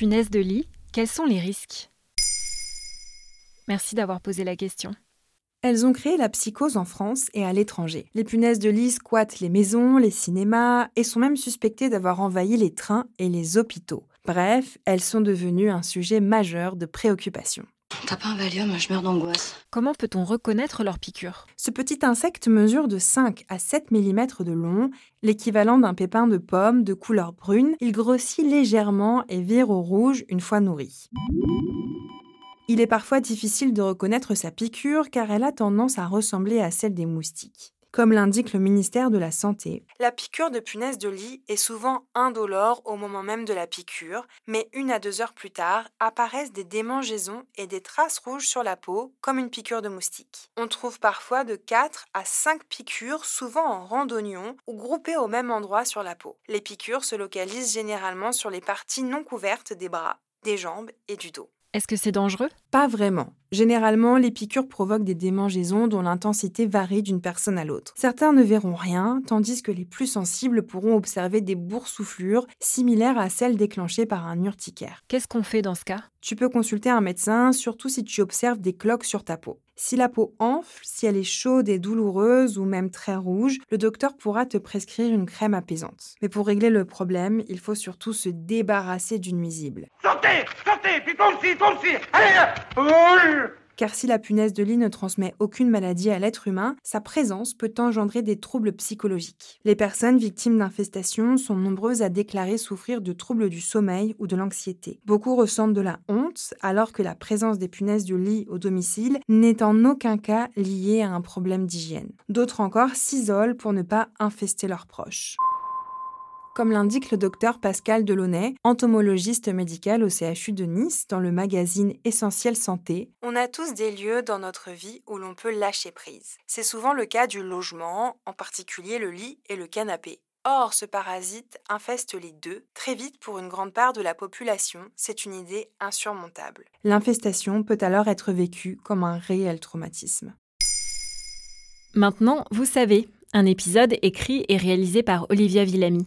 Punaise de lit, quels sont les risques? Merci d'avoir posé la question. Elles ont créé la psychose en France et à l'étranger. Les punaises de lit squattent les maisons, les cinémas et sont même suspectées d'avoir envahi les trains et les hôpitaux. Bref, elles sont devenues un sujet majeur de préoccupation. T'as pas un Valium, je meurs d'angoisse. Comment peut-on reconnaître leur piqûre? Ce petit insecte mesure de 5 à 7 mm de long, l'équivalent d'un pépin de pomme de couleur brune. Il grossit légèrement et vire au rouge une fois nourri. Il est parfois difficile de reconnaître sa piqûre car elle a tendance à ressembler à celle des moustiques. Comme l'indique le ministère de la Santé, la piqûre de punaise de lit est souvent indolore au moment même de la piqûre, mais une à deux heures plus tard apparaissent des démangeaisons et des traces rouges sur la peau, comme une piqûre de moustique. On trouve parfois de 4 à 5 piqûres, souvent en rang d'oignon ou groupées au même endroit sur la peau. Les piqûres se localisent généralement sur les parties non couvertes des bras, des jambes et du dos. Est-ce que c'est dangereux? Pas vraiment. Généralement, les piqûres provoquent des démangeaisons dont l'intensité varie d'une personne à l'autre. Certains ne verront rien, tandis que les plus sensibles pourront observer des boursouflures similaires à celles déclenchées par un urticaire. Qu'est-ce qu'on fait dans ce cas? Tu peux consulter un médecin, surtout si tu observes des cloques sur ta peau. Si la peau enfle, si elle est chaude et douloureuse ou même très rouge, le docteur pourra te prescrire une crème apaisante. Mais pour régler le problème, il faut surtout se débarrasser du nuisible. Toi aussi Allez car si la punaise de lit ne transmet aucune maladie à l'être humain, sa présence peut engendrer des troubles psychologiques. Les personnes victimes d'infestations sont nombreuses à déclarer souffrir de troubles du sommeil ou de l'anxiété. Beaucoup ressentent de la honte, alors que la présence des punaises de lit au domicile n'est en aucun cas liée à un problème d'hygiène. D'autres encore s'isolent pour ne pas infester leurs proches comme l'indique le docteur Pascal Delaunay, entomologiste médical au CHU de Nice, dans le magazine Essentiel Santé. On a tous des lieux dans notre vie où l'on peut lâcher prise. C'est souvent le cas du logement, en particulier le lit et le canapé. Or, ce parasite infeste les deux. Très vite, pour une grande part de la population, c'est une idée insurmontable. L'infestation peut alors être vécue comme un réel traumatisme. Maintenant, vous savez, un épisode écrit et réalisé par Olivia Villamy.